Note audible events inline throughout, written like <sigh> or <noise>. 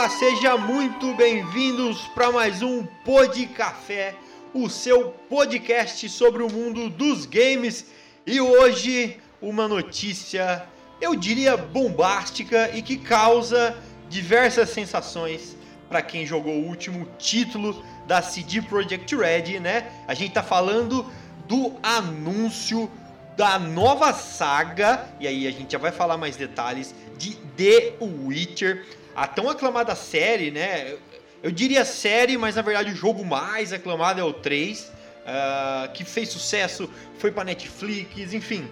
Olá, seja muito bem-vindos para mais um Pod Café, o seu podcast sobre o mundo dos games. E hoje uma notícia, eu diria bombástica e que causa diversas sensações para quem jogou o último título da CD Projekt Red, né? A gente tá falando do anúncio da nova saga, e aí a gente já vai falar mais detalhes de The Witcher a tão aclamada série, né? Eu diria série, mas na verdade o jogo mais aclamado é o 3, uh, que fez sucesso, foi para Netflix, enfim,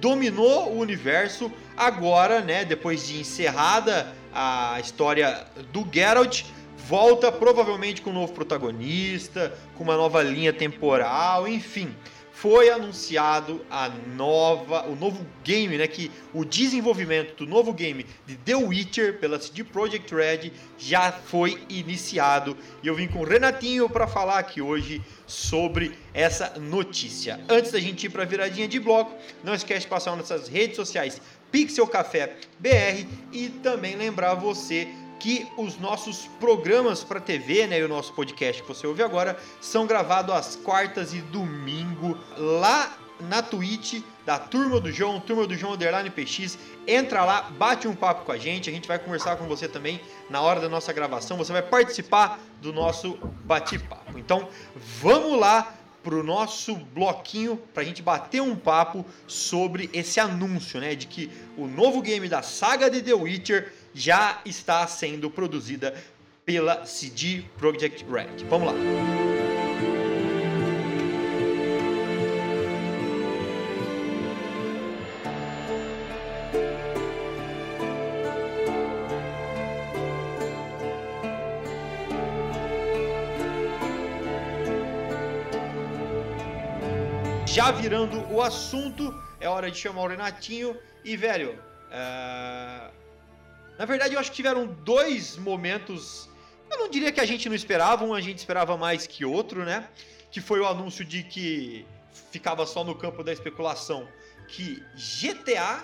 dominou o universo. Agora, né, depois de encerrada a história do Geralt, volta provavelmente com um novo protagonista, com uma nova linha temporal, enfim foi anunciado a nova, o novo game, né, que o desenvolvimento do novo game de The Witcher pela CD Projekt Red já foi iniciado e eu vim com o Renatinho para falar aqui hoje sobre essa notícia. Antes da gente ir para a viradinha de bloco, não esquece de passar nossas redes sociais Pixel Café BR e também lembrar você que os nossos programas para TV, né, e o nosso podcast que você ouve agora, são gravados às quartas e domingo lá na Twitch da Turma do João, Turma do João Underline PX. Entra lá, bate um papo com a gente, a gente vai conversar com você também na hora da nossa gravação, você vai participar do nosso bate-papo. Então, vamos lá pro nosso bloquinho para a gente bater um papo sobre esse anúncio, né, de que o novo game da saga de The Witcher já está sendo produzida pela CD Projekt Red. Vamos lá. Já virando o assunto, é hora de chamar o Renatinho. E, velho, uh, na verdade, eu acho que tiveram dois momentos. Eu não diria que a gente não esperava, um a gente esperava mais que outro, né? Que foi o anúncio de que ficava só no campo da especulação que GTA,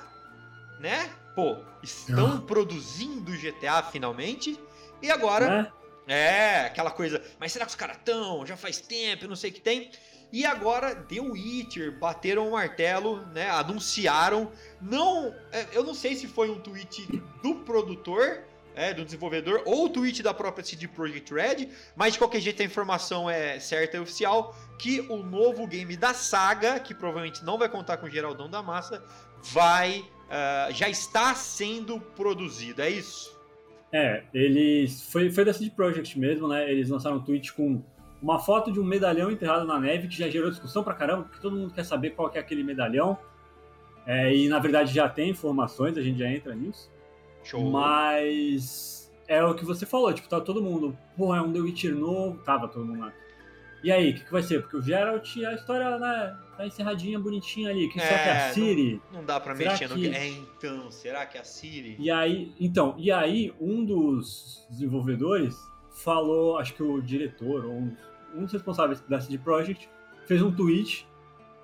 né? Pô, estão ah. produzindo GTA finalmente. E agora. É? É, aquela coisa. Mas será que os caras estão? Já faz tempo, não sei o que tem. E agora The Witcher bateram o martelo, né? Anunciaram. Não, é, eu não sei se foi um tweet do produtor, é, do desenvolvedor, ou o tweet da própria CD Projekt Red, mas de qualquer jeito a informação é certa e oficial que o novo game da saga, que provavelmente não vai contar com o Geraldão da Massa, vai uh, já está sendo produzido. É isso? É, eles foi foi da CD Projekt mesmo, né? Eles lançaram um tweet com uma foto de um medalhão enterrado na neve que já gerou discussão pra caramba, porque todo mundo quer saber qual que é aquele medalhão. É, e na verdade já tem informações, a gente já entra nisso. Show. Mas é o que você falou, tipo, tá todo mundo, pô, é um The Witcher novo, tava todo mundo lá. E aí, o que, que, vai ser? Porque o Geralt, a história né, tá encerradinha, bonitinha ali. Que é, só que a Siri. Não, não dá pra mexer que... no. É, então, será que é a Siri? E aí, então, e aí, um dos desenvolvedores falou, acho que o diretor, ou um, um dos responsáveis da CD Projekt, fez um tweet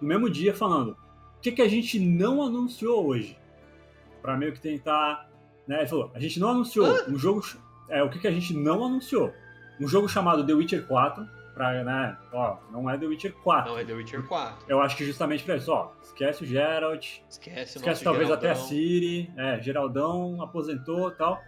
no mesmo dia falando: o que, que a gente não anunciou hoje? Para meio que tentar. Né? Ele falou: a gente não anunciou Hã? um jogo. É, o que, que a gente não anunciou? Um jogo chamado The Witcher 4. Pra, né, ó, não é The Witcher 4. Não é The Witcher 4. Eu acho que justamente pra isso, ó, esquece o Geralt, esquece, esquece talvez Geraldão. até a Siri, é, Geraldão aposentou e tal.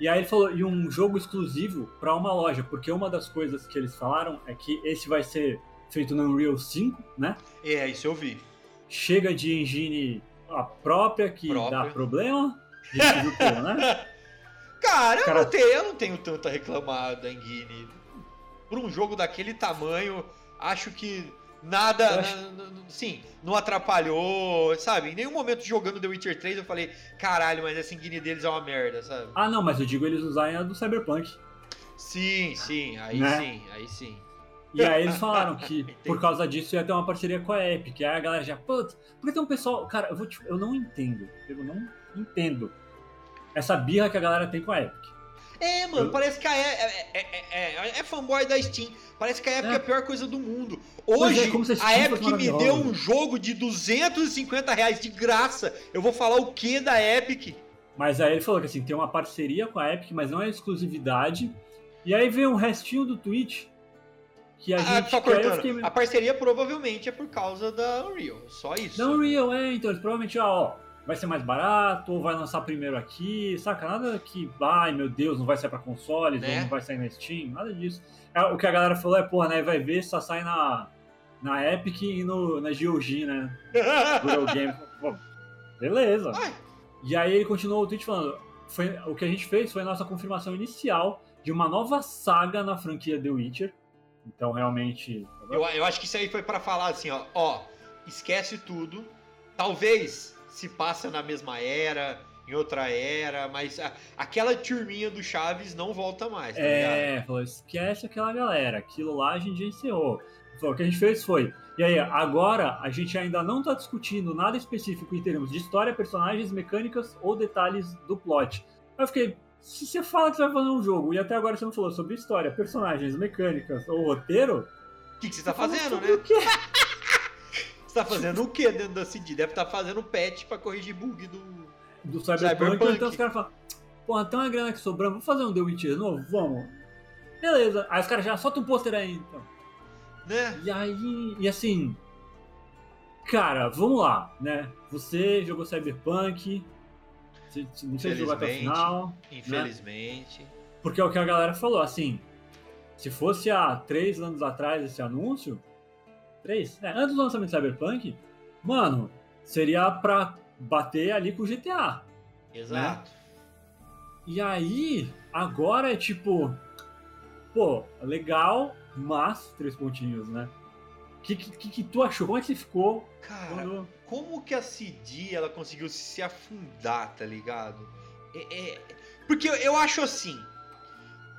E aí ele falou, e um jogo exclusivo para uma loja, porque uma das coisas que eles falaram é que esse vai ser feito no Unreal 5, né? É, isso eu vi. Chega de engine a própria que própria. dá problema. Tudo, né? <laughs> Cara, eu, Cara... Não tenho, eu não tenho tanto a reclamar da Por um jogo daquele tamanho, acho que Nada, acho... sim, não atrapalhou, sabe? Em nenhum momento jogando The Witcher 3 eu falei, caralho, mas essa engine deles é uma merda, sabe? Ah, não, mas eu digo eles usarem a do Cyberpunk. Sim, sim, aí Né? sim, aí sim. E aí eles falaram que <laughs> por causa disso ia ter uma parceria com a Epic. Aí a galera já, putz, porque tem um pessoal. Cara, eu, vou te- eu não entendo. Eu não entendo essa birra que a galera tem com a Epic. É, mano, parece que a E- é, é, é, é, é fanboy da Steam. Parece que a Epic é, É. a pior coisa do mundo. É, Hoje, a a Epic me deu um jogo de 250 reais de graça. Eu vou falar o que da Epic? Mas aí ele falou que assim, tem uma parceria com a Epic, mas não é exclusividade. E aí veio um restinho do tweet que a Ah, gente. só eu cortando. fiquei- A parceria provavelmente é por causa da Unreal. Só isso. Não, Real, é, então eles provavelmente, ah, ó, vai ser mais barato, ou vai lançar primeiro aqui, saca? Nada que, ai meu Deus, não vai sair pra consoles, Né? ou não vai sair na Steam, nada disso. É, o que a galera falou é, porra, né, vai ver, só sai na, na Epic e no, na GOG, né? <laughs> Google Game. Pô, beleza. Ai, E aí ele continuou o tweet falando, foi, o que a gente fez foi a nossa confirmação inicial de uma nova saga na franquia The Witcher. Então, realmente... eu, eu acho que isso aí foi pra falar assim, ó, ó, esquece tudo. Talvez se passa na mesma era, em outra era, mas a- aquela turminha do Chaves não volta mais, tá? É, falou, esquece aquela galera, aquilo lá a gente já encerrou. Falou, o que a gente fez foi, e aí, agora a gente ainda não tá discutindo nada específico em termos de história, personagens, mecânicas ou detalhes do plot. Eu fiquei, se você fala que você vai fazer um jogo e até agora você não falou sobre história, personagens, mecânicas ou roteiro, O que, que você tá fala fazendo, né? O quê? <laughs> Você tá fazendo o que dentro da CD? Deve estar fazendo patch pra corrigir bug do. Do Cyberpunk, Cyberpunk. então os caras falam, porra, tem uma grana aqui sobrando, vamos fazer um The Witcher novo? Vamos. Beleza. Aí os caras já soltam um pôster aí, então. né? E aí, e assim, cara, vamos lá, né? Você jogou Cyberpunk, você, não sei se jogou até o final, Infelizmente. porque é o que a galera falou, assim, se fosse há três anos atrás esse anúncio, três, é, antes do lançamento do Cyberpunk, mano, seria pra bater ali com o GTA. Exato. E aí, agora é tipo, pô, legal, mas três pontinhos, né? O que, que, que tu achou? Como é que você ficou Cara, quando... como que a CD ela conseguiu se afundar, tá ligado? É- é- Porque eu acho assim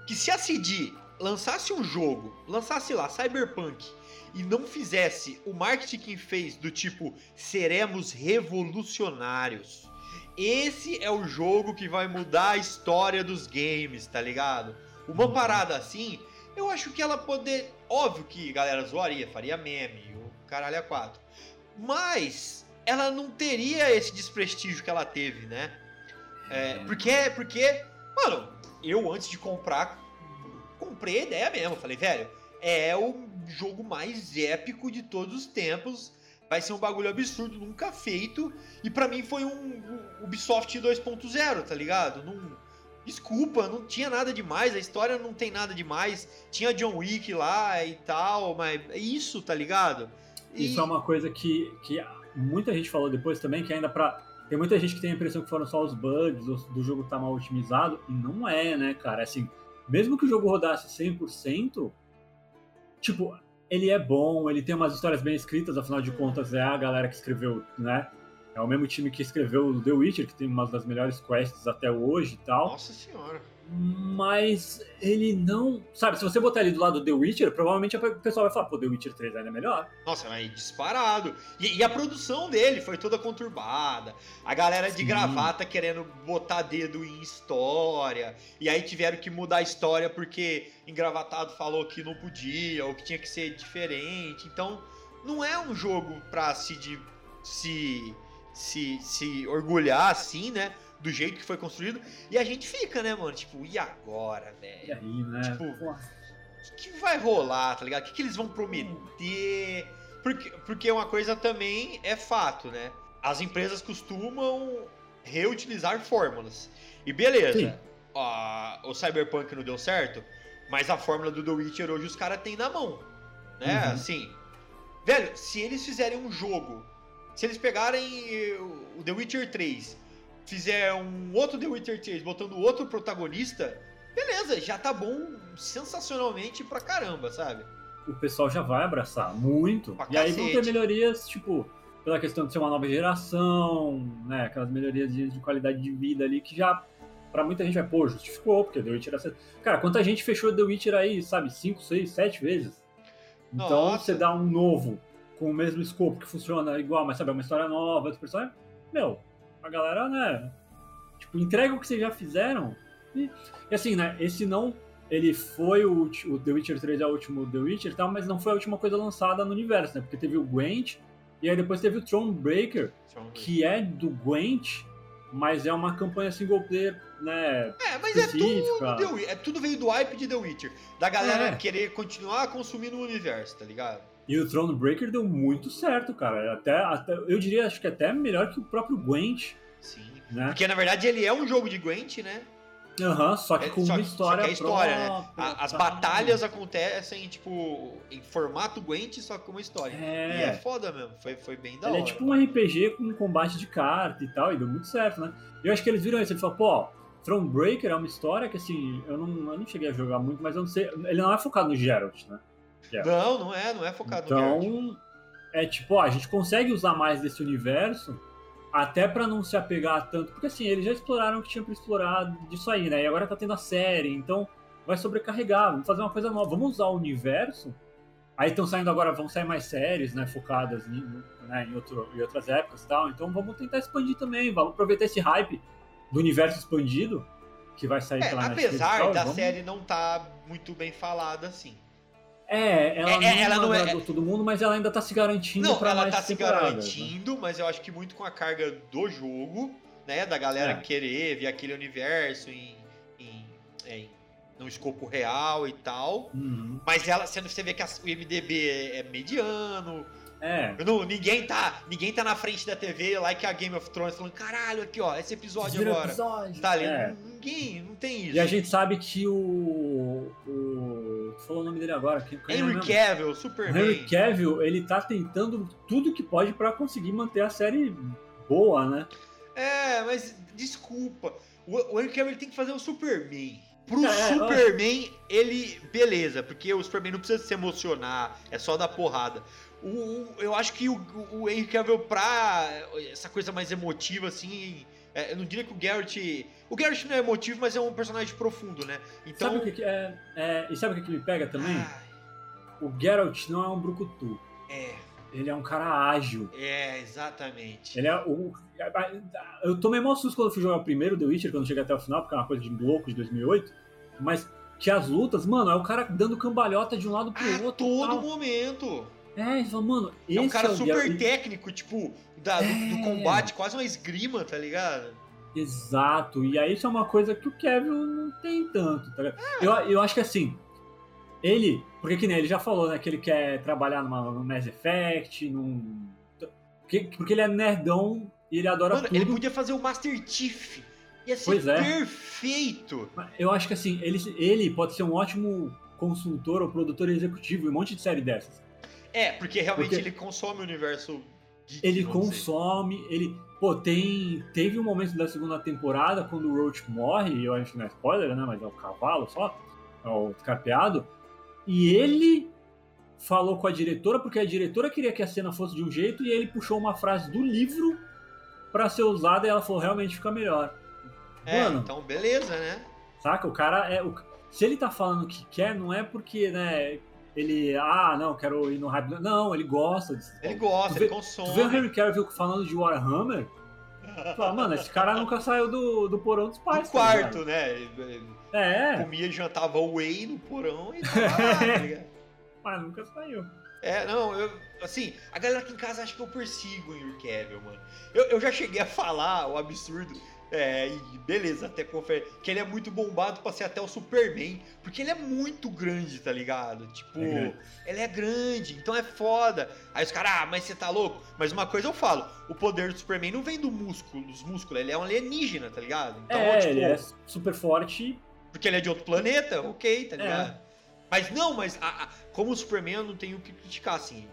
que se a CD lançasse um jogo, lançasse lá Cyberpunk e não fizesse o marketing que fez do tipo seremos revolucionários. Esse é o jogo que vai mudar a história dos games, tá ligado? Uma parada assim, eu acho que ela poder, óbvio que a galera zoaria, faria meme, o caralho é quatro. Mas ela não teria esse desprestígio que ela teve, né? É, porque, porque, mano, eu antes de comprar, comprei a ideia mesmo. Falei, velho, é o jogo mais épico de todos os tempos. Vai ser um bagulho absurdo, nunca feito. E pra mim foi um, um Ubisoft 2.0, tá ligado? Não, desculpa, não tinha nada demais. A história não tem nada demais. Tinha John Wick lá e tal, mas é isso, tá ligado? E- Isso é uma coisa que, que muita gente falou depois também, que ainda pra. Tem muita gente que tem a impressão que foram só os bugs do, do jogo tá mal otimizado, e não é, né, cara? Assim, mesmo que o jogo rodasse 100%, tipo, ele é bom, ele tem umas histórias bem escritas, afinal de contas é a galera que escreveu, né? É o mesmo time que escreveu The Witcher, que tem uma das melhores quests até hoje e tal. Nossa senhora. Mas ele não. Sabe, se você botar ele do lado do The Witcher, provavelmente o pessoal vai falar, pô, The Witcher 3 ainda é melhor. Nossa, mas disparado. E, e a produção dele foi toda conturbada. A galera de Sim. gravata querendo botar dedo em história. E aí tiveram que mudar a história porque engravatado falou que não podia, ou que tinha que ser diferente. Então, não é um jogo pra se, de- se, se, se orgulhar assim, né? Do jeito que foi construído. E a gente fica, né, mano? Tipo, e agora, E velho? aí, né? Tipo, O que, que vai rolar, tá ligado? O que, que eles vão prometer? Porque, porque uma coisa também é fato, né? As empresas costumam reutilizar fórmulas. E beleza, ó, o Cyberpunk não deu certo, mas a fórmula do The Witcher hoje os caras têm na mão. Né? Uhum. Assim, velho, se eles fizerem um jogo, se eles pegarem o The Witcher 3, fizer um outro The Witcher 3 botando outro protagonista, beleza, já tá bom sensacionalmente pra caramba, sabe? o pessoal já vai abraçar muito. Pra e aí vão cacete. ter melhorias, tipo, pela questão de ser uma nova geração, né? Aquelas melhorias de, de qualidade de vida ali que já. Pra muita gente vai, pô, justificou, porque The Witcher era. Cara, quanta gente fechou The Witcher aí, sabe, 5, 6, 7 vezes. Então Nossa. você dá um novo com o mesmo escopo que funciona igual, mas sabe, é uma história nova, outro personagem. Meu, a galera, né? Tipo, entrega o que vocês já fizeram. E, e assim, né? Esse não. Ele foi o, o The Witcher 3 é o último The Witcher e tal, mas não foi a última coisa lançada no universo, né? Porque teve o Gwent, e aí depois teve o Thronebreaker, que é do Gwent, mas é uma campanha single player, né? É, mas é tudo, específica. The é tudo veio do hype de The Witcher. Da galera É. querer continuar consumindo o universo, tá ligado? E o Thronebreaker deu muito certo, cara. Até, até, eu diria, acho que até melhor que o próprio Gwent, Sim. né? Porque na verdade ele é um jogo de Gwent, né? Aham, só que É, com uma que- só história que é história, né? própria, A- as tal. batalhas acontecem, tipo, em formato Gwent, só que uma história. É. E é foda mesmo, foi, foi bem da Ele hora. é tipo um RPG com combate de carta e tal, e deu muito certo, né? Eu acho que eles viram isso, eles falaram, pô, Thronebreaker é uma história que, assim, eu não, eu não cheguei a jogar muito, mas eu não sei, ele não é focado no Geralt, né? Não, não é, não é focado no Geralt. Então, é tipo, ó, a gente consegue usar mais desse universo até pra não se apegar tanto, porque assim, eles já exploraram o que tinha pra explorar disso aí, né? E agora tá tendo a série, então vai sobrecarregar, vamos fazer uma coisa nova, vamos usar o universo. Aí estão saindo agora, vão sair mais séries, né, focadas em, né, em, outro- em outras épocas e tal, então vamos tentar expandir também, vamos aproveitar esse hype do universo expandido, que vai sair É, pela Netflix apesar tal, da vamos- série não tá muito bem falada assim. É, ela É, não, é, ela não é- todo mundo, mas ela ainda tá se garantindo Não, pra ela mais tá se temporadas, né? garantindo, mas eu acho que muito com a carga do jogo, né? Da galera É. querer ver aquele universo em, em, em- no escopo real e tal. Uhum. Mas ela, sendo você vê que as- o MDB é, é mediano. É, Não, ninguém tá, ninguém tá na frente da TV lá que a Game of Thrones falando, caralho, aqui ó, esse episódio vira agora. episódio. Tá ali, É. ninguém, não tem isso. E a gente sabe que o. o tu falou o nome dele agora. Quem, quem é Henry mesmo? Cavill, O Superman. Henry Cavill, ele tá tentando tudo que pode pra conseguir manter a série boa, né? É, mas desculpa. O, o Henry Cavill ele tem que fazer o Superman. Pro É, Superman, ele. Beleza, porque o Superman não precisa se emocionar, é só dar porrada. O, o- eu acho que o, o Henry Cavill, pra essa coisa mais emotiva, assim. é, eu não diria que o Garrett. O Garrett não é emotivo, mas é um personagem profundo, né? Então. sabe o que, que é, é. E sabe o que, que me pega também? Ai, O Geralt não é um brucutu. é, Ele é um cara ágil. é, exatamente. Ele é o. Eu tomei maior susto quando eu fui jogar o primeiro The Witcher, quando eu cheguei até o final, porque é uma coisa de louco de 2008. Mas que as lutas, mano, é o cara dando cambalhota de um lado pro A outro. todo tal. momento. É, ele fala, mano, É um cara o super técnico, tipo, da- do, do É. combate, quase uma esgrima, tá ligado? Exato, e aí isso é uma coisa que o Kevin não tem tanto, tá ligado? É. Eu, eu acho que assim, ele, porque que nem ele já falou, né, que ele quer trabalhar numa, no Mass Effect, num. Porque, porque ele é nerdão e ele adora Mano, tudo. ele podia fazer o Master Chief. Ia ser Pois é. perfeito. Eu acho que assim, ele, ele pode ser um ótimo consultor ou produtor executivo em um monte de série dessas. É, porque realmente Porque- ele consome o universo geek, Ele vamos dizer. consome, ele. Pô, tem. Teve um momento da segunda temporada quando o Roach morre, eu acho que não é spoiler, né? Mas é o cavalo só, é o carpeado. E ele falou com a diretora, porque a diretora queria que a cena fosse de um jeito, e ele puxou uma frase do livro pra ser usada e ela falou, realmente fica melhor. É, Mano. então beleza, né? Saca? O cara é. O... Se ele tá falando que quer, não é porque, né? Ele. Ah, não, quero ir no hype. Não, ele gosta disso. Ele gosta, Tu vê- ele consome. Tu vê o Henry Cavill falando de Warhammer? Fala, mano, esse cara nunca saiu do, do porão dos pais. No tá quarto, né? Ele, É, comia e jantava whey no porão e tava <laughs> lá, tá ligado? mas nunca saiu. É, não, eu. Assim, a galera aqui em casa acha que eu persigo o Henry Cavill, mano. Eu, eu já cheguei a falar o absurdo. É, e beleza, até confere que ele é muito bombado pra ser até o Superman. Porque ele é muito grande, tá ligado? Tipo, É ele é grande, então é foda. Aí os caras, ah, mas você tá louco? Mas uma coisa eu falo: o poder do Superman não vem do músculo, dos músculos, ele é um alienígena, tá ligado? Então, é, tipo, ele é super forte. porque ele é de outro planeta, ok, tá É. ligado? Mas não, mas a- a- como o Superman eu não tenho o que criticar, assim.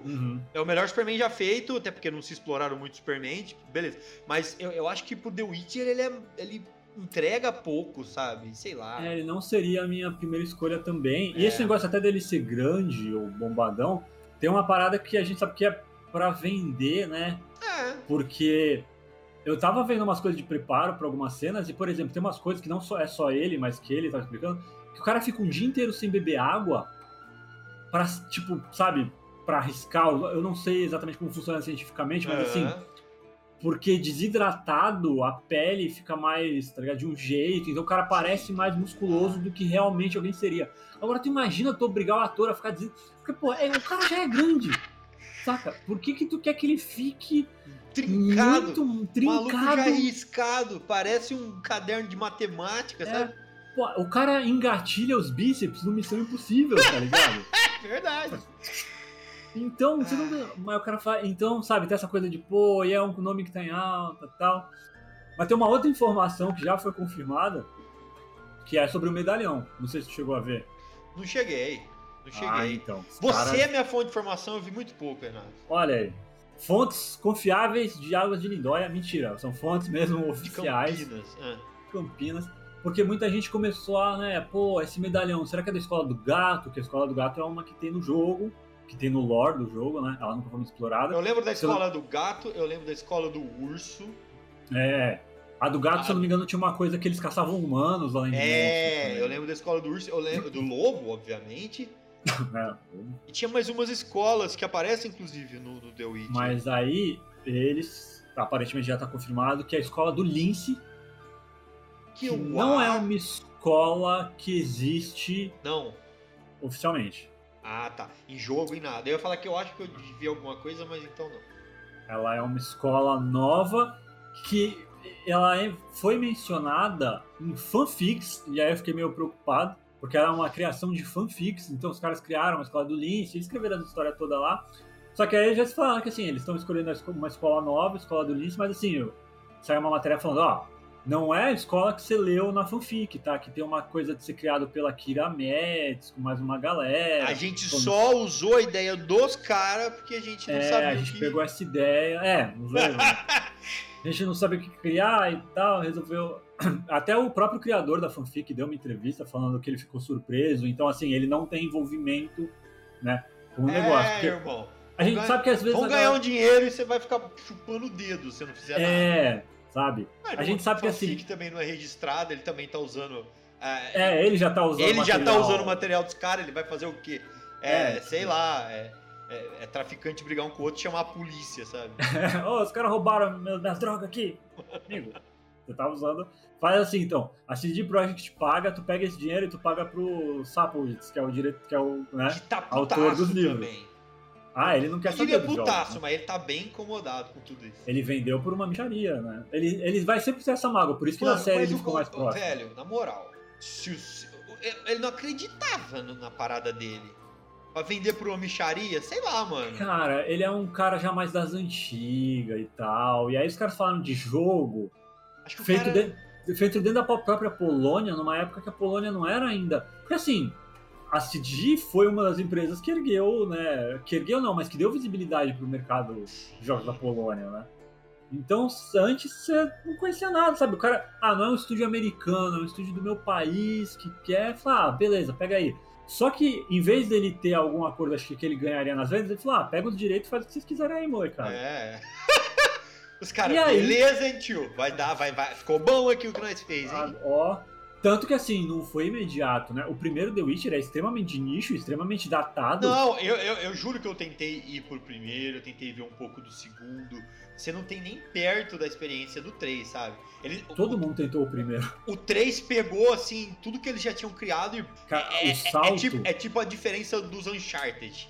Tipo, Uhum. é o melhor Superman já feito, até porque não se exploraram muito Superman, tipo, beleza. Mas eu, eu acho que pro The Witcher ele é. Ele entrega pouco, sabe? Sei lá. É, ele não seria a minha primeira escolha também. E É. esse negócio até dele ser grande ou bombadão, tem uma parada que a gente sabe que é pra vender, né? É. Porque eu tava vendo umas coisas de preparo pra algumas cenas, e, por exemplo, tem umas coisas que não só é só ele, mas que ele tava explicando, que o cara fica um dia inteiro sem beber água pra, tipo, sabe, pra arriscar. Eu não sei exatamente como funciona cientificamente, mas assim, Aham. porque desidratado a pele fica mais, tá ligado? De um jeito, então o cara parece mais musculoso do que realmente alguém seria. Agora tu imagina tu obrigar o ator a ficar dizendo. Porque, pô, é, o cara já é grande. Saca? Por que que tu quer que ele fique Trincado. muito Maluco trincado? riscado. Parece um caderno de matemática, É. sabe? Pô, o cara engatilha os bíceps no Missão Impossível, tá ligado? <laughs> É verdade. Então, você não. Mas o cara fala. Então, sabe, tem essa coisa de, pô, e é um nome que tá em alta e tal. Mas tem uma outra informação que já foi confirmada, que é sobre o medalhão. Não sei se tu chegou a ver. Não cheguei. Não Ah, cheguei. então. os Você caras- é minha fonte de informação, eu vi muito pouco, Renato. Olha aí. Fontes confiáveis de águas de Lindóia. Mentira, são fontes mesmo De oficiais. Campinas. Ah. Campinas. Porque muita gente começou a, né, pô, esse medalhão, será que é da Escola do Gato? Que a Escola do Gato é uma que tem no jogo, que tem no lore do jogo, né? Ela nunca foi muito explorada. Eu lembro da escola do gato, eu lembro da escola do urso. É. A do gato, Ah. se eu não me engano, tinha uma coisa que eles caçavam humanos de monstros É, também, eu lembro da escola do urso, eu lembro do lobo, obviamente. <laughs> né? E tinha mais umas escolas que aparecem, inclusive, no, no The Witch. Mas aí, eles, aparentemente já tá confirmado, que é a escola do Lince, que que não é uma escola que existe Não. oficialmente. Ah, tá. Em jogo e nada. Eu ia falar que eu acho que eu vi alguma coisa, mas então não. Ela é uma escola nova que ela é- foi mencionada em fanfics, e aí eu fiquei meio preocupado, porque era uma criação de fanfics, então os caras criaram a escola do Lince, escreveram a história toda lá. Só que aí já se falaram que assim, eles estão escolhendo uma escola nova, a escola do Lince, mas assim, saiu uma matéria falando, ó, não é a escola que você leu na fanfic, tá? Que tem uma coisa de ser criado pela Kira Metz, com mais uma galera. a gente como- só usou a ideia dos caras porque a gente não É, sabia a gente que... pegou essa ideia. É, não né? <laughs> a gente não sabia o que criar e tal, resolveu. <clears throat> Até o próprio criador da fanfic deu uma entrevista falando que ele ficou surpreso. Então, assim, ele não tem envolvimento, né, com o negócio. É, Porque irmão. a gente Vamos sabe que às vezes. A ganhar galera- um dinheiro e você vai ficar chupando o dedo se não fizer nada. É, sabe? Mas a gente sabe que o assim- fanfic também não é registrado, ele também tá usando. é, É, ele já tá usando ele já tá material- usando o material dos caras, ele vai fazer o quê? É, É, sei sim. lá, é, é- é traficante brigar um com o outro e chamar a polícia, sabe? <laughs> Ô, os caras roubaram meu- minhas drogas aqui. Amigo, você tá usando. Faz assim, então. A CD Projekt paga, tu pega esse dinheiro e tu paga pro Sapowitz, que é o direito, que é o, né? Que tá Autor dos livros. também. Ah, ele não quer saber dos jogos, putaço, né? mas ele tá bem incomodado com tudo isso. Ele vendeu por uma micharia, né? Ele, ele vai sempre ter essa mágoa, por isso que na Mano, série mas ele o- ficou mais o- próximo. Velho, na moral, se o- ele não acreditava na parada dele. Pra vender por uma micharia, sei lá, mano. Cara, ele é um cara já mais das antigas e tal. E aí os caras falaram de jogo Acho que o feito, cara... de- feito dentro da própria Polônia, numa época que a Polônia não era ainda. Porque assim, a CG foi uma das empresas que ergueu, né? Que ergueu não, mas que deu visibilidade pro mercado de jogos da Polônia, né? Então, antes você não conhecia nada, sabe? O cara, ah, não é um estúdio americano, é um estúdio do meu país que quer. Fala, ah, beleza, pega aí. Só que, em vez dele ter algum acordo, acho que, que ele ganharia nas vendas, ele falou, ah, pega os direitos e faz o que vocês quiserem aí, molecada. É. <laughs> Os caras, E aí? beleza, hein, tio? Vai dar, vai, vai. Ficou bom aqui o que nós fez, Ah, hein? ó. Tanto que assim, não foi imediato, né? O primeiro The Witcher é extremamente nicho, extremamente datado. Não, eu, eu, eu juro que eu tentei ir por primeiro, eu tentei ver um pouco do segundo. Você não tem nem perto da experiência do 3, sabe? Ele, Todo mundo tentou o primeiro. <laughs> o, o 3 pegou, assim, tudo que eles já tinham criado e Cara, É, o salto. é tipo, é tipo a diferença dos Uncharted.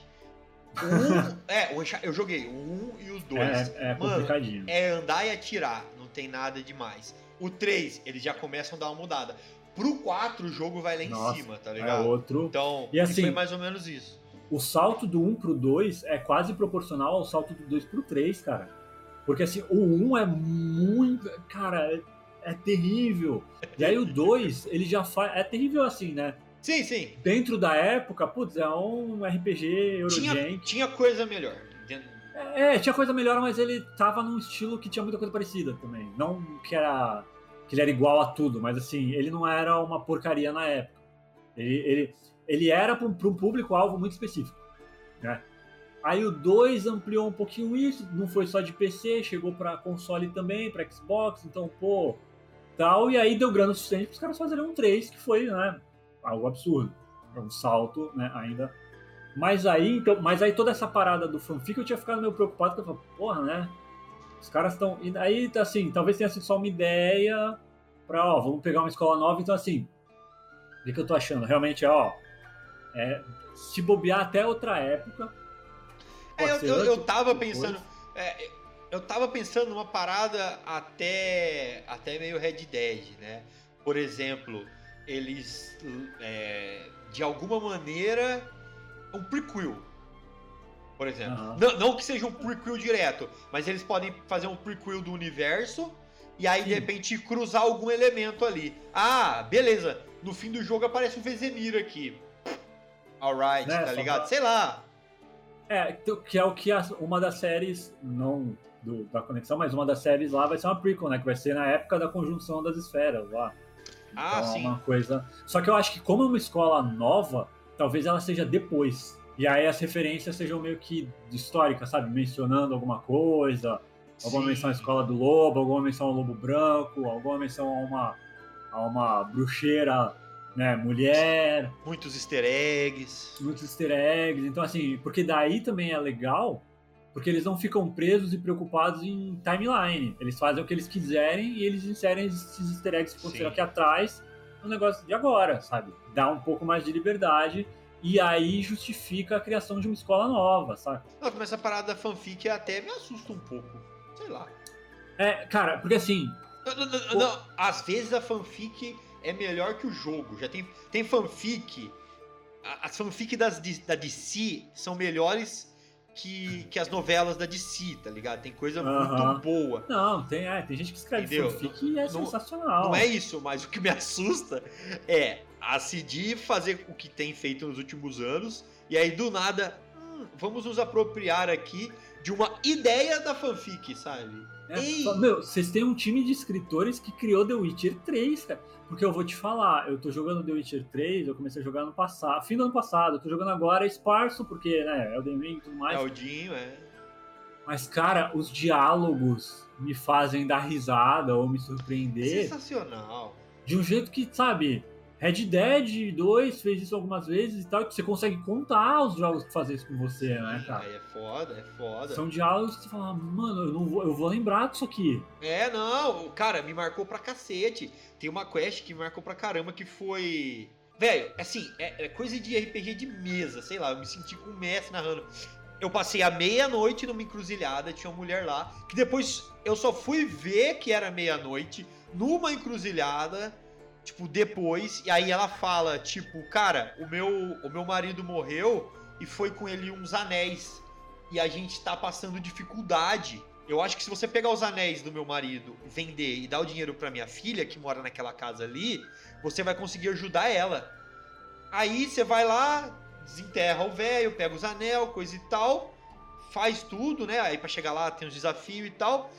O <laughs> um, é, o eu joguei o 1 e os dois. É, é Mano, complicadinho. é andar e atirar, não tem nada demais. O 3, eles já começam a dar uma mudada. Pro 4, o jogo vai lá em Nossa, cima, tá é ligado? outro. Então, E assim- foi mais ou menos isso. O salto do 1 pro 2 é quase proporcional ao salto do 2 pro 3, cara. Porque assim, o 1 é muito. Cara, é, é terrível. E aí o 2, <laughs> ele já faz. É terrível assim, né? Sim, sim. Dentro da época, putz, é um RPG Tinha, Eurogame. tinha coisa melhor. É, tinha coisa melhor, mas ele tava num estilo que tinha muita coisa parecida também. Não que era que ele era igual a tudo, mas assim, ele não era uma porcaria na época. Ele, ele, ele era para um, um público-alvo muito específico. Né? Aí o 2 ampliou um pouquinho isso, não foi só de PC, chegou para console também, para Xbox, então, pô, tal, e aí deu grana o suficiente para os caras fazerem um 3, que foi, né, algo absurdo. Um salto, né, ainda. Mas aí, então, mas aí toda essa parada do fanfic eu tinha ficado meio preocupado, porque eu falei, porra, né, os caras estão. E aí, assim, talvez tenha sido só uma ideia pra, ó, vamos pegar uma escola nova, então assim, o que eu tô achando? Realmente, ó, é, se bobear até outra época. É, eu, eu, eu tava pensando. É, eu tava pensando numa parada até, até meio Red Dead, né? Por exemplo, eles é, de alguma maneira um prequel por exemplo. Uhum. Não, não, que seja um prequel direto, mas eles podem fazer um prequel do universo e aí Sim. de repente cruzar algum elemento ali. Ah, beleza. No fim do jogo aparece o Vezemir aqui. Alright, né, tá ligado? Pra... Sei lá. É, que é o que uma das séries, não do, da conexão, mas uma das séries lá vai ser uma prequel, né? Que vai ser na época da conjunção das esferas lá. Ah, então, é sim. Uma coisa. Só que eu acho que como é uma escola nova, talvez ela seja depois. E aí as referências sejam meio que históricas, sabe? Mencionando alguma coisa, alguma Sim. menção à escola do lobo, alguma menção ao lobo branco, alguma menção a uma, a uma bruxeira, né, mulher. Muitos easter eggs. Muitos easter eggs. Então, assim, porque daí também é legal, porque eles não ficam presos e preocupados em timeline. Eles fazem o que eles quiserem e eles inserem esses easter eggs que aconteceram aqui atrás no negócio de agora, sabe? Dá um pouco mais de liberdade e aí justifica a criação de uma escola nova, sabe? Não, mas essa parada da fanfic até me assusta um pouco. Sei lá. É, cara, porque assim. Não, não, não, não, às vezes a fanfic é melhor que o jogo. Já tem, tem fanfic. As fanfic das, da DC são melhores que, que as novelas da DC, tá ligado? Tem coisa muito boa. Não, tem, é, tem gente que escreve Entendeu? fanfic e é não, sensacional. Não é isso, mas o que me <laughs> assusta é a CD fazer o que tem feito nos últimos anos e aí do nada, hum, vamos nos apropriar aqui de uma ideia da fanfic, sabe? É, meu, vocês têm um time de escritores que criou The Witcher 3, cara. Porque eu vou te falar, eu tô jogando The Witcher 3, eu comecei a jogar no passado, fim do ano passado, eu tô jogando agora esparso, porque, né, Elden Ring e tudo mais. Eldinho, é. Mas, cara, os diálogos me fazem dar risada ou me surpreender. Sensacional. De um jeito que, sabe, Red Dead 2 fez isso algumas vezes e tal, que você consegue contar os jogos que fazem isso com você, né, cara? é foda, é foda. São diálogos que você fala, mano, eu, não vou, eu vou lembrar disso aqui. É, não, cara, me marcou pra cacete. Tem uma quest que me marcou pra caramba que foi. Velho, assim, é, é coisa de RPG de mesa, sei lá, eu me senti com o Messi narrando. Eu passei a meia-noite numa encruzilhada, tinha uma mulher lá, que depois eu só fui ver que era meia-noite numa encruzilhada tipo, depois, e aí ela fala, tipo, cara, o meu, o meu marido morreu e foi com ele uns anéis. E a gente tá passando dificuldade. Eu acho que se você pegar os anéis do meu marido, vender e dar o dinheiro para minha filha, que mora naquela casa ali, você vai conseguir ajudar ela. Aí você vai lá, desenterra o velho, pega os anel, coisa e tal, faz tudo, né? Aí para chegar lá tem os desafios e tal.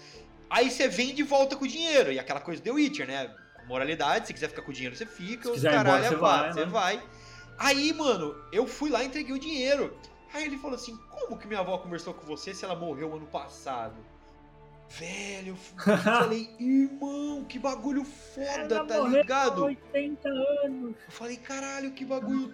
Aí você vem de volta com o dinheiro. E aquela coisa do Witcher, né? Moralidade, se quiser ficar com o dinheiro, você fica, os caralho, embora, você, vai, você né? vai. Aí, mano, eu fui lá e entreguei o dinheiro. Aí ele falou assim: como que minha avó conversou com você se ela morreu ano passado? Velho, eu <laughs> falei, irmão, que bagulho foda, ela tá ligado? 80 anos. Eu falei, caralho, que bagulho.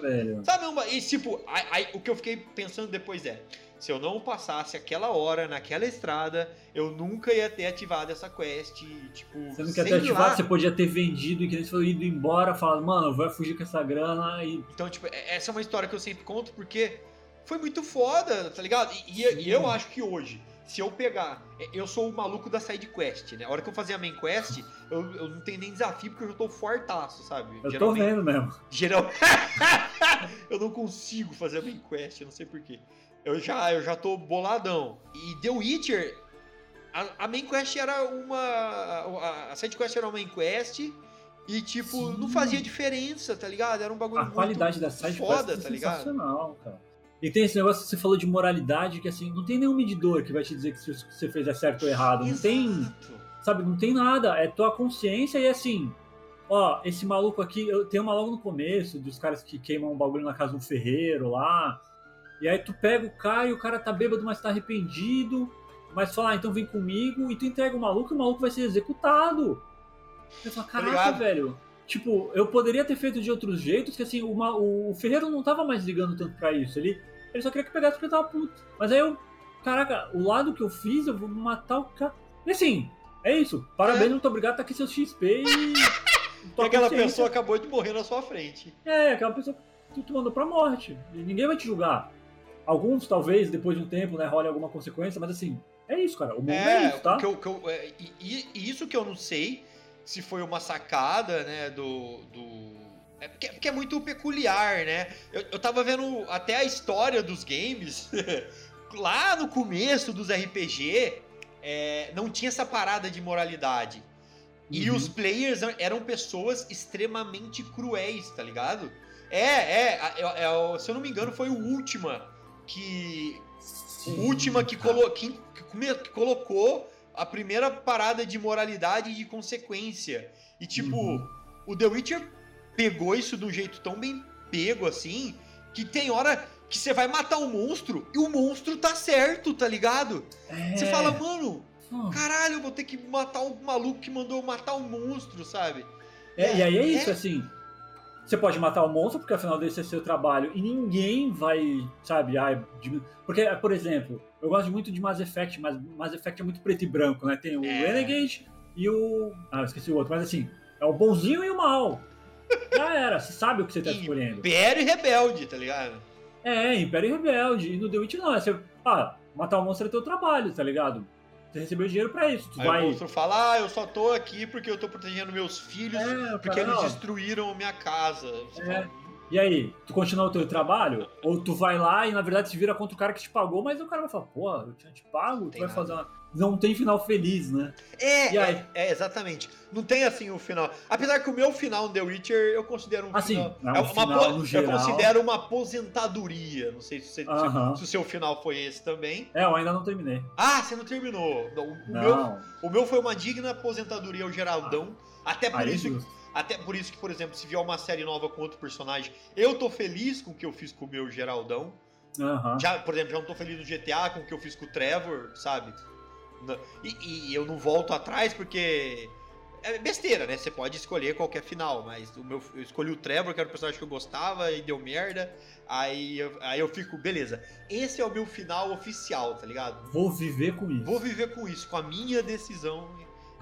Velho. Sabe, e tipo, aí, aí, o que eu fiquei pensando depois é: se eu não passasse aquela hora naquela estrada, eu nunca ia ter ativado essa quest. Tipo, você não quer ter ativado, você podia ter vendido e que nem ido embora, falado, mano, eu vou fugir com essa grana e. Então, tipo, é, essa é uma história que eu sempre conto porque foi muito foda, tá ligado? E, e, e eu acho que hoje, se eu pegar. É, eu sou o maluco da side quest, né? A hora que eu fazer a main quest, eu, eu não tenho nem desafio porque eu já tô fortaço, sabe? Eu Geralmente, tô vendo mesmo. <laughs> Geral... <laughs> eu não consigo fazer a main quest, eu não sei porquê eu já, eu já tô boladão. E The Witcher, a, a main quest era uma. A, a side quest era uma main quest. E, tipo, Sim. não fazia diferença, tá ligado? Era um bagulho a muito qualidade da side foda, quest é tá sensacional, cara. E tem esse negócio que você falou de moralidade, que assim, não tem nenhum medidor que vai te dizer que você fez é certo ou errado. Exato. Não tem. sabe, não tem nada, é tua consciência e assim, ó, esse maluco aqui, eu tenho uma logo no começo, dos caras que queimam um bagulho na casa do ferreiro lá, e aí tu pega o cara e o cara tá bêbado, mas tá arrependido, mas fala, ah, então vem comigo, e tu entrega o maluco e o maluco vai ser executado. Eu falo, caraca, Obrigado. velho. Tipo, eu poderia ter feito de outros jeitos, que assim, uma, o, o Ferreiro não tava mais ligando tanto pra isso. Ele, ele só queria que pegasse porque ele tava puto. Mas aí eu, caraca, o lado que eu fiz, eu vou matar o cara. E assim, é isso. Parabéns, É. muito obrigado, tá aqui seu XP e. <laughs> Aquela pessoa acabou de morrer na sua frente. É, aquela pessoa que tu mandou pra morte. E ninguém vai te julgar. Alguns, talvez, depois de um tempo, né, role alguma consequência, mas assim, é isso, cara. O mundo é, É, isso, tá? que eu, que eu- é, e, e- e isso que eu não sei se foi uma sacada, né, do. do é porque, porque é muito peculiar, né? Eu, eu tava vendo até a história dos games. <laughs> Lá no começo dos RPG, é, não tinha essa parada de moralidade. E Uhum. os players eram pessoas extremamente cruéis, tá ligado? É, é, é, é, se eu não me engano, foi o Ultima que o Ultima que, colo que, que colocou a primeira parada de moralidade e de consequência. E tipo, Uhum. o The Witcher pegou isso de um jeito tão bem pego assim, que tem hora que você vai matar um monstro e o monstro tá certo, tá ligado? Você É. fala, mano, Hum. caralho, eu vou ter que matar o maluco que mandou eu matar o monstro, sabe? É, e aí é isso, É. assim. Você pode matar o monstro, porque afinal desse é seu trabalho, e ninguém vai, sabe, ai, porque, por exemplo, eu gosto muito de Mass Effect, mas Mass Effect é muito preto e branco, né? Tem o É. Renegade e o. Ah, eu esqueci o outro, mas assim, é o bonzinho e o mal. Já era, você sabe o que você tá <laughs> escolhendo. Império e Rebelde, tá ligado? É, Império e Rebelde. E no The Witch não, é você. Ah, matar o monstro é teu trabalho, tá ligado? Você recebeu dinheiro pra isso. Tu Aí vai. o monstro fala, ah, eu só tô aqui porque eu tô protegendo meus filhos, É, porque cara, eles ó, destruíram minha casa. Você É. fala, E aí, tu continua o teu trabalho? Ou tu vai lá e na verdade se vira contra o cara que te pagou, mas o cara vai falar, pô, eu tinha te pago, tu Tem vai nada. fazer uma. Não tem final feliz, né? É, E aí? é, é, exatamente. Não tem assim o final. Apesar que o meu final no The Witcher eu considero um Assim, final. é um uma final po- no Eu geral. considero uma aposentadoria. Não sei se, você- se- Aham. se o seu final foi esse também. É, eu ainda não terminei. Ah, você não terminou. Não, O, meu, Não. o meu foi uma digna aposentadoria ao Geraldão. Até por Aí, isso justo. Até por isso que, por exemplo, se vier uma série nova com outro personagem, eu tô feliz com o que eu fiz com o meu Geraldão. Aham. Já, por exemplo, já não tô feliz no GTA com o que eu fiz com o Trevor, sabe? E, e eu não volto atrás porque. É besteira, né? Você pode escolher qualquer final, mas o meu, eu escolhi o Trevor, que era o personagem que eu gostava, e deu merda. Aí eu, aí eu fico, beleza. Esse é o meu final oficial, tá ligado? Vou viver com isso. Vou viver com isso, com a minha decisão.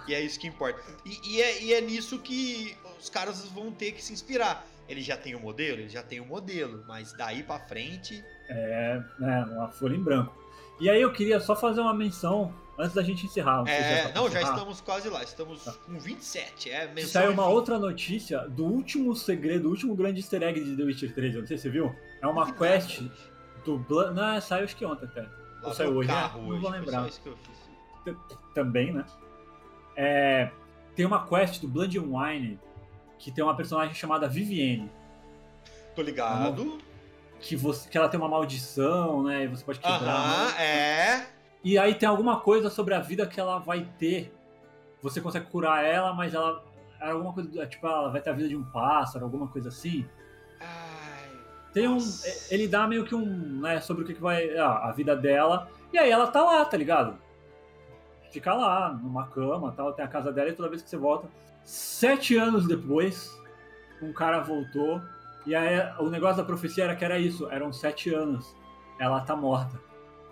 E é isso que importa. E, e é, e é nisso que os caras vão ter que se inspirar. Ele já tem o modelo? Ele já tem o modelo. Mas daí pra frente. É, né, uma folha em branco. E aí eu queria só fazer uma menção antes da gente encerrar. Não, É, não, já encerrar. estamos quase lá. Estamos Tá. com 27. É, Que menção Saiu uma enfim. outra notícia do último segredo, o último grande easter egg de The Witcher 3, eu não sei se você viu. É uma Duvidado quest hoje. do Blood. Não, saiu acho que ontem até. Ou saiu hoje, né? carro Não hoje. vou lembrar. que. Também, né? É, tem uma quest do Blood and Wine que tem uma personagem chamada Vivienne. Tô ligado. Que, você, que ela tem uma maldição, né? E você pode quebrar. a Aham, maldição. é. E aí tem alguma coisa sobre a vida que ela vai ter. Você consegue curar ela, mas ela. é Alguma coisa. do- Tipo, ela vai ter a vida de um pássaro, alguma coisa assim. Ai. Tem um. Nossa. Ele dá meio que um. né, sobre o que, que vai. ah, a vida dela. E aí ela tá lá, tá ligado? Fica lá, numa cama tal, tem a casa dela e toda vez que você volta. Sete anos depois, um cara voltou. E aí o negócio da profecia era que era isso, eram sete anos. Ela tá morta.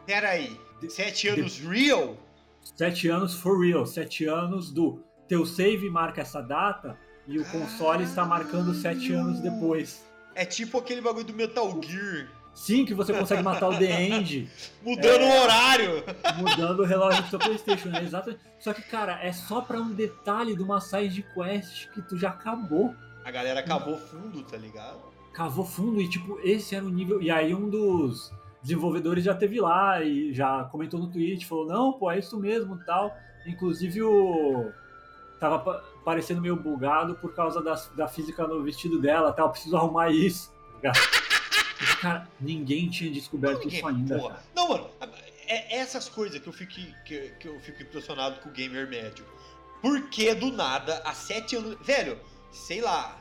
Pera aí. Sete anos real? Sete anos for real, sete anos do teu save marca essa data e o console está marcando sete anos depois. É tipo aquele bagulho do Metal Gear. Sim, que você consegue matar o The End <laughs> Mudando É. o horário. mudando o relógio do seu Playstation, né? Exato. Só que, cara, é só pra um detalhe de uma side quest que tu já acabou. A galera acabou fundo, tá ligado? Cavou fundo e, tipo, esse era o nível. E aí um dos desenvolvedores já teve lá e já comentou no tweet, falou, não, pô, é isso mesmo tal. Inclusive o. Tava pa- parecendo meio bugado por causa da, da física no vestido dela tal. Preciso arrumar isso. E, cara, ninguém tinha descoberto Ninguém- isso ainda. porra. cara. Não, mano, é é essas coisas que eu fico, que, que eu fico impressionado com o gamer médio. Por que do nada, há sete anos. Velho, sei lá.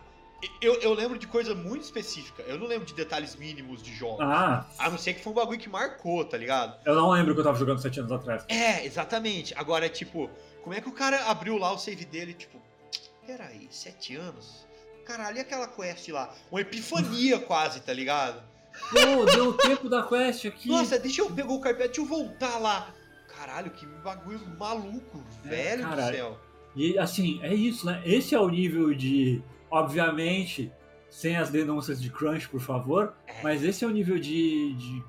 Eu, eu lembro de coisa muito específica. Eu não lembro de detalhes mínimos de jogos. Ah, A não ser que foi um bagulho que marcou, tá ligado? eu não lembro que eu tava jogando sete anos atrás. É, exatamente. Agora, tipo, como é que o cara abriu lá o save dele, tipo, peraí, sete anos? Caralho, e aquela quest lá? Uma epifania quase, tá ligado? Pô, deu o tempo da quest aqui. Nossa, deixa eu pegar o carpete, deixa eu voltar lá. Caralho, que bagulho maluco, É, velho do céu. E assim, é isso, né? Esse é o nível de. Obviamente, sem as denúncias de crunch, por favor, É. mas esse é o nível de, de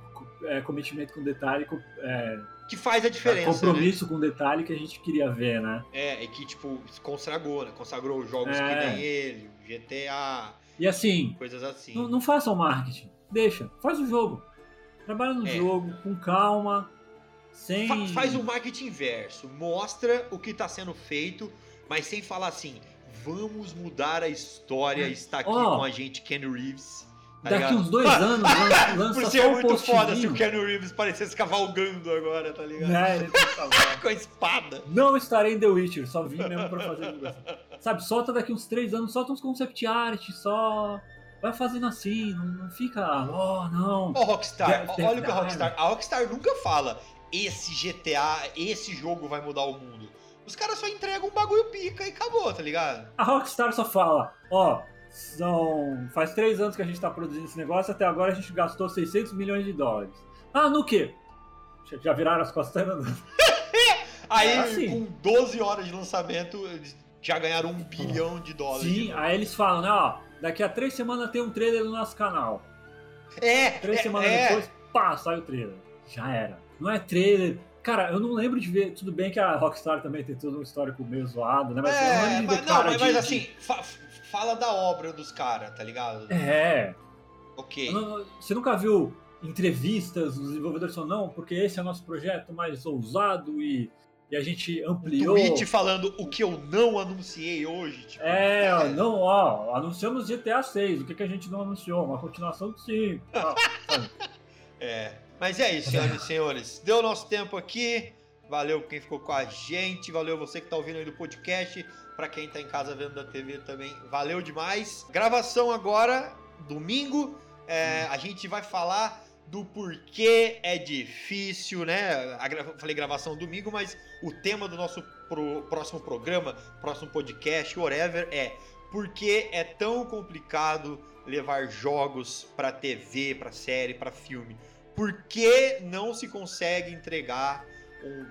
é, cometimento com detalhe, é, Que faz a diferença, né? compromisso com detalhe que a gente queria ver, né? É, e que, tipo, consagrou, né? Consagrou jogos É. que nem ele, GTA, E assim, coisas assim. não, não façam marketing, deixa, faz o jogo. Trabalha no É. jogo, com calma, sem. Fa- faz o marketing inverso, mostra o que está sendo feito, mas sem falar assim, vamos mudar a história, está aqui Ó. com a gente Ken Reeves. tá Daqui ligado? uns dois <laughs> anos lan- lança Por só ser um muito foda se o. Ken Reeves parecesse cavalgando agora, tá ligado? Salvar. <laughs> Com a espada. Não estarei em The Witcher, só vim mesmo pra fazer divulgação. Sabe, solta daqui uns três anos, solta uns concept art, só. Vai fazendo assim, não, não fica. Oh, não. Ó, Rockstar, ó- ter olha o que a. Rockstar. A Rockstar nunca fala, esse GTA, esse jogo vai mudar o mundo. Os caras só entregam um bagulho pica e acabou, tá ligado? A Rockstar só fala: Ó, são. Faz três anos que a gente tá produzindo esse negócio, até agora a gente gastou 600 milhões de dólares. Ah, no quê? Já- viraram as costas andando. <laughs> Aí, É assim. com 12 horas de lançamento, eles já ganharam um bilhão de dólares. Sim, aí eles falam, né, ó, daqui a três semanas tem um trailer no nosso canal. É, Três é, semanas é. depois, pá, sai o trailer. Já era. Não é trailer. Cara, eu não lembro de ver. Tudo bem que a Rockstar também tem todo um histórico meio zoado, né? Mas eu não É, lembro de mas, ver não, cara mas, de- mas de- assim, fa- fala da obra dos caras, tá ligado? É. Ok. Não- Você nunca viu entrevistas dos desenvolvedores falando, não, porque esse é o nosso projeto mais ousado e, e a gente Um ampliou. tweet falando o que eu não anunciei hoje. Tipo, É, ó, não, ó, anunciamos GTA 6, o que, que a gente não anunciou? Uma continuação do 5. ó. <laughs> É. Mas é isso, senhoras e senhores. Deu nosso tempo aqui. Valeu quem ficou com a gente. Valeu você que tá ouvindo aí do podcast. Pra quem tá em casa vendo da TV também, valeu demais. Gravação agora, domingo. É, a gente vai falar do porquê é difícil, né? Falei gravação domingo, mas o tema do nosso pro- próximo programa, próximo podcast, whatever, é por que é tão complicado levar jogos pra TV, pra série, pra filme? Por que não se consegue entregar um,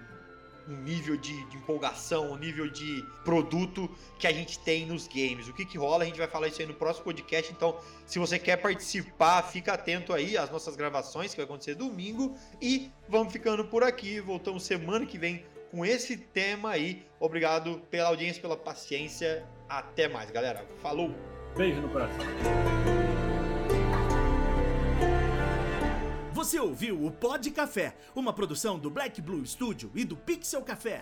um nível de, de empolgação, um nível de produto que a gente tem nos games? O que que rola? A gente vai falar isso aí no próximo podcast. Então, se você quer participar, fica atento aí às nossas gravações que vai acontecer domingo e vamos ficando por aqui. Voltamos semana que vem com esse tema aí. Obrigado pela audiência, pela paciência. Até mais, galera. Falou! Beijo no coração. Você ouviu o Pod Café, uma produção do Black Blue Studio e do Pixel Café.